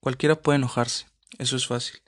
Cualquiera puede enojarse, eso es fácil,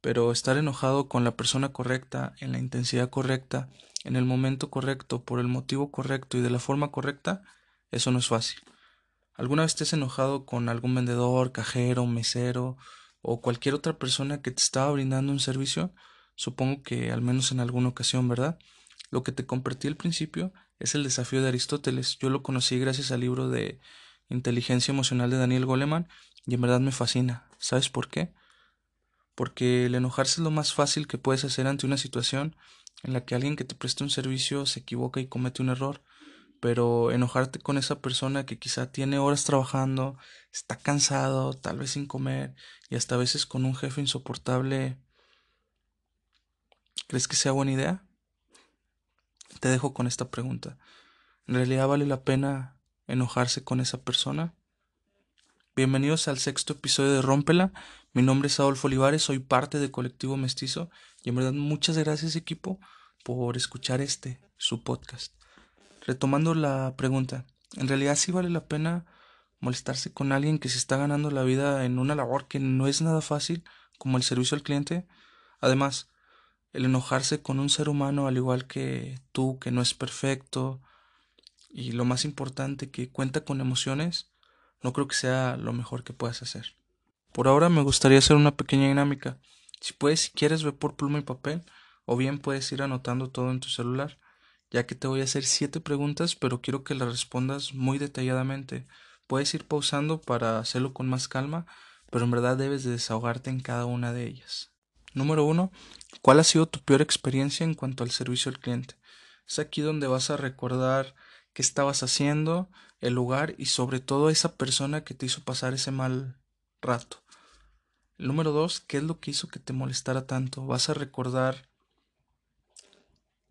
pero estar enojado con la persona correcta, en la intensidad correcta, en el momento correcto, por el motivo correcto y de la forma correcta, eso no es fácil. ¿Alguna vez te has enojado con algún vendedor, cajero, mesero o cualquier otra persona que te estaba brindando un servicio? Supongo que al menos en alguna ocasión, ¿verdad? Lo que te compartí al principio es el desafío de Aristóteles. Yo lo conocí gracias al libro de Inteligencia Emocional de Daniel Goleman y en verdad me fascina. ¿Sabes por qué? Porque el enojarse es lo más fácil que puedes hacer ante una situación en la que alguien que te presta un servicio se equivoca y comete un error. Pero enojarte con esa persona que quizá tiene horas trabajando, está cansado, tal vez sin comer y hasta a veces con un jefe insoportable, ¿crees que sea buena idea? Te dejo con esta pregunta. ¿En realidad vale la pena enojarse con esa persona? Bienvenidos al sexto episodio de Rómpela. Mi nombre es Adolfo Olivares, soy parte del colectivo Mestizo y en verdad muchas gracias equipo por escuchar este, su podcast. Retomando la pregunta, ¿en realidad sí vale la pena molestarse con alguien que se está ganando la vida en una labor que no es nada fácil como el servicio al cliente? Además, el enojarse con un ser humano al igual que tú, que no es perfecto, y lo más importante, que cuenta con emociones, no creo que sea lo mejor que puedas hacer. Por ahora me gustaría hacer una pequeña dinámica. Si puedes, si quieres, ve por pluma y papel, o bien puedes ir anotando todo en tu celular, ya que te voy a hacer siete preguntas, pero quiero que las respondas muy detalladamente. Puedes ir pausando para hacerlo con más calma, pero en verdad debes de desahogarte en cada una de ellas. Número uno, ¿cuál ha sido tu peor experiencia en cuanto al servicio al cliente? Es aquí donde vas a recordar qué estabas haciendo, el lugar y sobre todo esa persona que te hizo pasar ese mal rato. Número dos, ¿qué es lo que hizo que te molestara tanto? Vas a recordar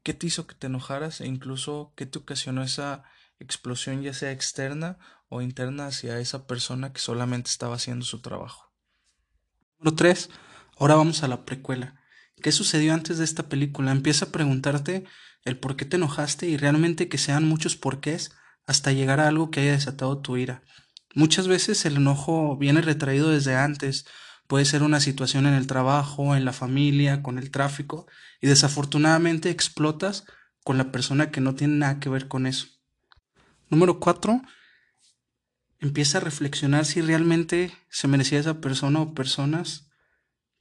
qué te hizo que te enojaras e incluso qué te ocasionó esa explosión ya sea externa o interna hacia esa persona que solamente estaba haciendo su trabajo. Número tres, Ahora vamos a la precuela. ¿Qué sucedió antes de esta película? Empieza a preguntarte el por qué te enojaste y realmente que sean muchos porqués hasta llegar a algo que haya desatado tu ira. Muchas veces el enojo viene retraído desde antes. Puede ser una situación en el trabajo, en la familia, con el tráfico, y desafortunadamente explotas con la persona que no tiene nada que ver con eso. Número cuatro, empieza a reflexionar si realmente se merecía esa persona o personas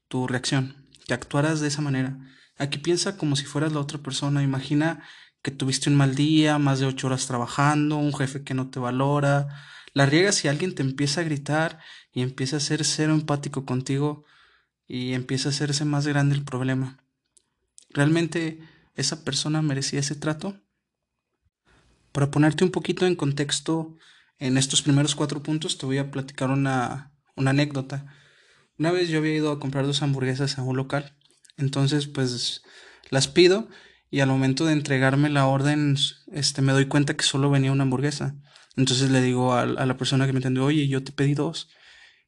tu reacción, que actuaras de esa manera. Aquí piensa como si fueras la otra persona. Imagina que tuviste un mal día, más de ocho horas trabajando, un jefe que no te valora. La riegas si alguien te empieza a gritar y empieza a ser cero empático contigo y empieza a hacerse más grande el problema. ¿Realmente esa persona merecía ese trato? Para ponerte un poquito en contexto, en estos primeros cuatro puntos te voy a platicar una, una anécdota. Una vez yo había ido a comprar dos hamburguesas a un local. Entonces, pues las pido y al momento de entregarme la orden, este, me doy cuenta que solo venía una hamburguesa. Entonces le digo a, la persona que me atendió, oye, yo te pedí dos.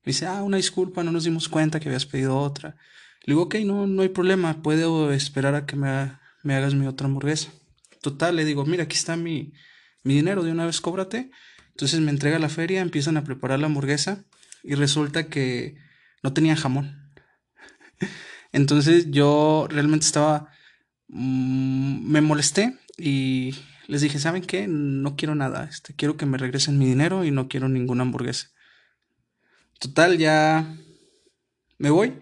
Me dice, ah, una disculpa, no nos dimos cuenta que habías pedido otra. Le digo, ok, no, no hay problema, puedo esperar a que me, me hagas mi otra hamburguesa. Total, le digo, mira, aquí está mi, mi dinero, de una vez cóbrate. Entonces me entrega la feria, empiezan a preparar la hamburguesa y resulta que no tenía jamón. Entonces yo realmente estaba, me molesté y les dije, ¿saben qué? No quiero nada, este, quiero que me regresen mi dinero y no quiero ninguna hamburguesa. Total, ya me voy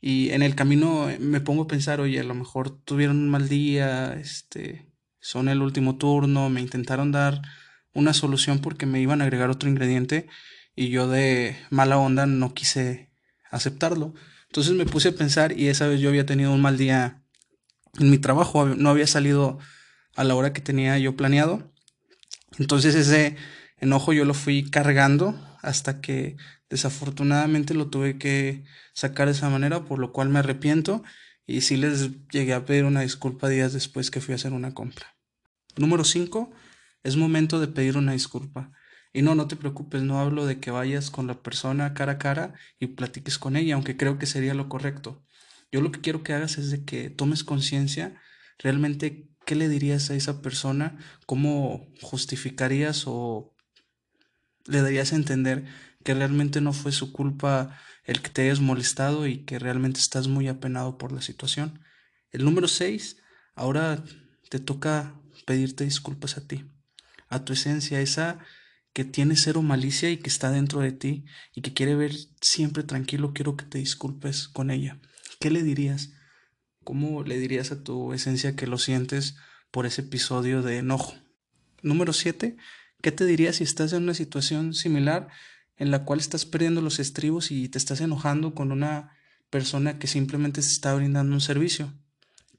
y en el camino me pongo a pensar, oye, a lo mejor tuvieron un mal día, este, son el último turno, me intentaron dar una solución porque me iban a agregar otro ingrediente y yo de mala onda no quise aceptarlo. Entonces me puse a pensar y esa vez yo había tenido un mal día en mi trabajo, no había salido a la hora que tenía yo planeado. Entonces ese enojo yo lo fui cargando hasta que desafortunadamente lo tuve que sacar de esa manera, por lo cual me arrepiento y sí les llegué a pedir una disculpa días después que fui a hacer una compra. Número 5. Es momento de pedir una disculpa. Y no, no te preocupes, no hablo de que vayas con la persona cara a cara y platiques con ella, aunque creo que sería lo correcto. Yo lo que quiero que hagas es de que tomes conciencia realmente qué le dirías a esa persona, cómo justificarías o le darías a entender que realmente no fue su culpa el que te hayas molestado y que realmente estás muy apenado por la situación. El número 6, ahora te toca pedirte disculpas a ti, a tu esencia, esa que tiene cero malicia y que está dentro de ti y que quiere ver siempre tranquilo, quiero que te disculpes con ella. ¿Qué le dirías? ¿Cómo le dirías a tu esencia que lo sientes por ese episodio de enojo? Número 7. ¿Qué te dirías si estás en una situación similar en la cual estás perdiendo los estribos y te estás enojando con una persona que simplemente se está brindando un servicio?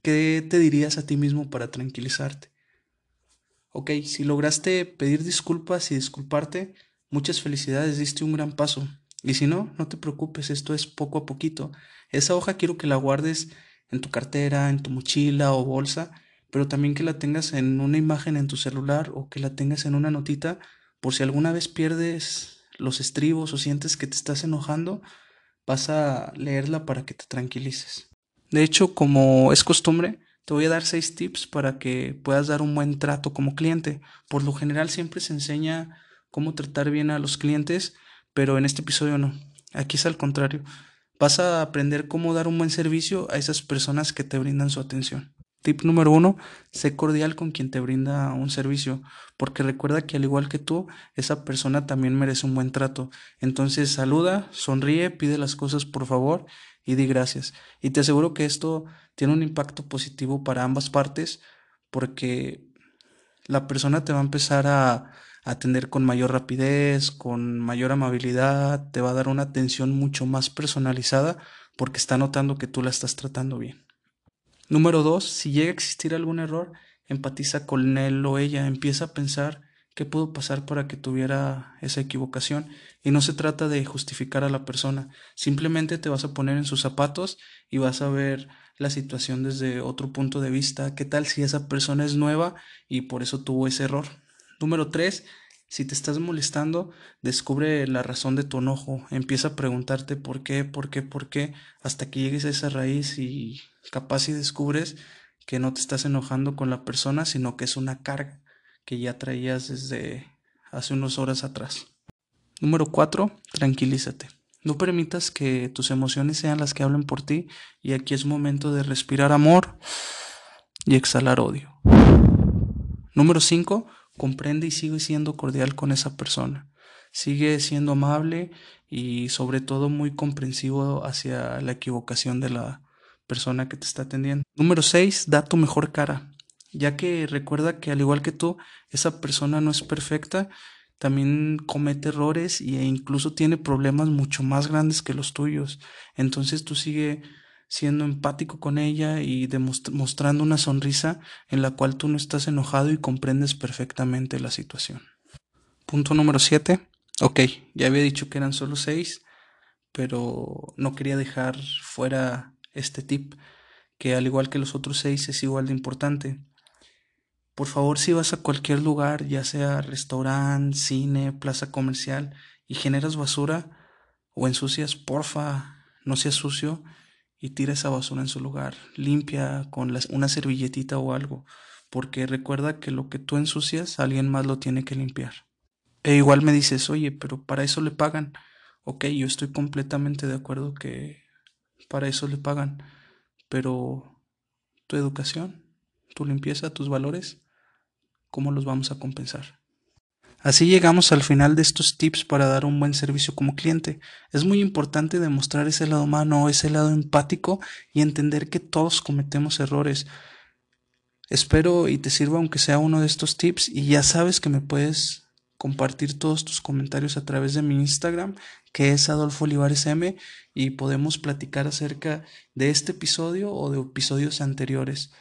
¿Qué te dirías a ti mismo para tranquilizarte? Ok, si lograste pedir disculpas y disculparte, muchas felicidades, diste un gran paso. Y si no, no te preocupes, esto es poco a poquito. Esa hoja quiero que la guardes en tu cartera, en tu mochila o bolsa, pero también que la tengas en una imagen en tu celular o que la tengas en una notita por si alguna vez pierdes los estribos o sientes que te estás enojando, vas a leerla para que te tranquilices. De hecho, como es costumbre, te voy a dar seis tips para que puedas dar un buen trato como cliente. Por lo general siempre se enseña cómo tratar bien a los clientes, pero en este episodio no. Aquí es al contrario. Vas a aprender cómo dar un buen servicio a esas personas que te brindan su atención. Tip número uno, sé cordial con quien te brinda un servicio, porque recuerda que al igual que tú, esa persona también merece un buen trato. Entonces saluda, sonríe, pide las cosas por favor y di gracias. Y te aseguro que esto tiene un impacto positivo para ambas partes, porque la persona te va a empezar a atender con mayor rapidez, con mayor amabilidad, te va a dar una atención mucho más personalizada porque está notando que tú la estás tratando bien. Número dos, si llega a existir algún error, empatiza con él o ella, empieza a pensar qué pudo pasar para que tuviera esa equivocación. Y no se trata de justificar a la persona, simplemente te vas a poner en sus zapatos y vas a ver la situación desde otro punto de vista. ¿Qué tal si esa persona es nueva y por eso tuvo ese error? Número tres, si te estás molestando, descubre la razón de tu enojo. Empieza a preguntarte por qué, por qué, por qué, hasta que llegues a esa raíz y capaz y descubres que no te estás enojando con la persona, sino que es una carga que ya traías desde hace unas horas atrás. Número 4. Tranquilízate. No permitas que tus emociones sean las que hablen por ti y aquí es momento de respirar amor y exhalar odio. Número 5. Comprende y sigue siendo cordial con esa persona. Sigue siendo amable y sobre todo muy comprensivo hacia la equivocación de la persona que te está atendiendo. Número 6, da tu mejor cara, ya que recuerda que al igual que tú, esa persona no es perfecta, también comete errores e incluso tiene problemas mucho más grandes que los tuyos. Entonces tú sigue siendo empático con ella y mostrando una sonrisa en la cual tú no estás enojado y comprendes perfectamente la situación. Punto número 7. Ok, ya había dicho que eran solo 6, pero no quería dejar fuera este tip, que al igual que los otros seis es igual de importante. Por favor, si vas a cualquier lugar, ya sea restaurante, cine, plaza comercial, y generas basura o ensucias, porfa, no seas sucio y tira esa basura en su lugar. Limpia con una servilletita o algo, porque recuerda que lo que tú ensucias, alguien más lo tiene que limpiar. E igual me dices, oye, pero para eso le pagan. Ok, yo estoy completamente de acuerdo que para eso le pagan. Pero tu educación, tu limpieza, tus valores, ¿cómo los vamos a compensar? Así llegamos al final de estos tips para dar un buen servicio como cliente. Es muy importante demostrar ese lado humano, ese lado empático y entender que todos cometemos errores. Espero y te sirva aunque sea uno de estos tips y ya sabes que me puedes compartir todos tus comentarios a través de mi Instagram, que es Adolfo Olivares M, y podemos platicar acerca de este episodio o de episodios anteriores.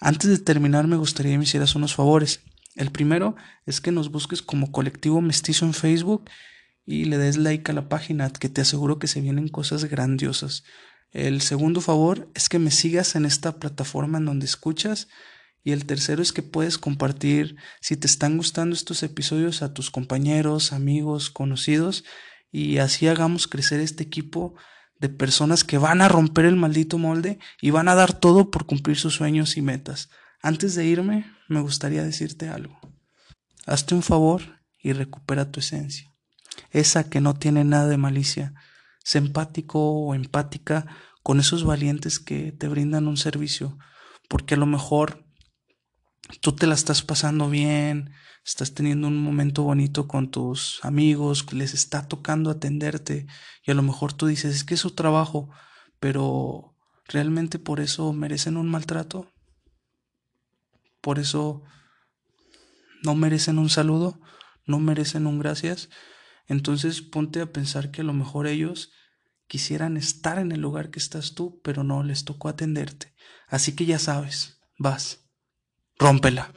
Antes de terminar, me gustaría que me hicieras unos favores. El primero es que nos busques como colectivo mestizo en Facebook y le des like a la página, que te aseguro que se vienen cosas grandiosas. El segundo favor es que me sigas en esta plataforma en donde escuchas y el tercero es que puedes compartir, si te están gustando estos episodios, a tus compañeros, amigos, conocidos, y así hagamos crecer este equipo de personas que van a romper el maldito molde y van a dar todo por cumplir sus sueños y metas. Antes de irme, me gustaría decirte algo. Hazte un favor y recupera tu esencia. esa que no tiene nada de malicia. Sé empático o empática con esos valientes que te brindan un servicio, porque a lo mejor tú te la estás pasando bien, estás teniendo un momento bonito con tus amigos, les está tocando atenderte y a lo mejor tú dices, es que es su trabajo, pero ¿realmente por eso merecen un maltrato? ¿Por eso no merecen un saludo? ¿No merecen un gracias? Entonces ponte a pensar que a lo mejor ellos quisieran estar en el lugar que estás tú, pero no les tocó atenderte. Así que ya sabes, vas, rómpela.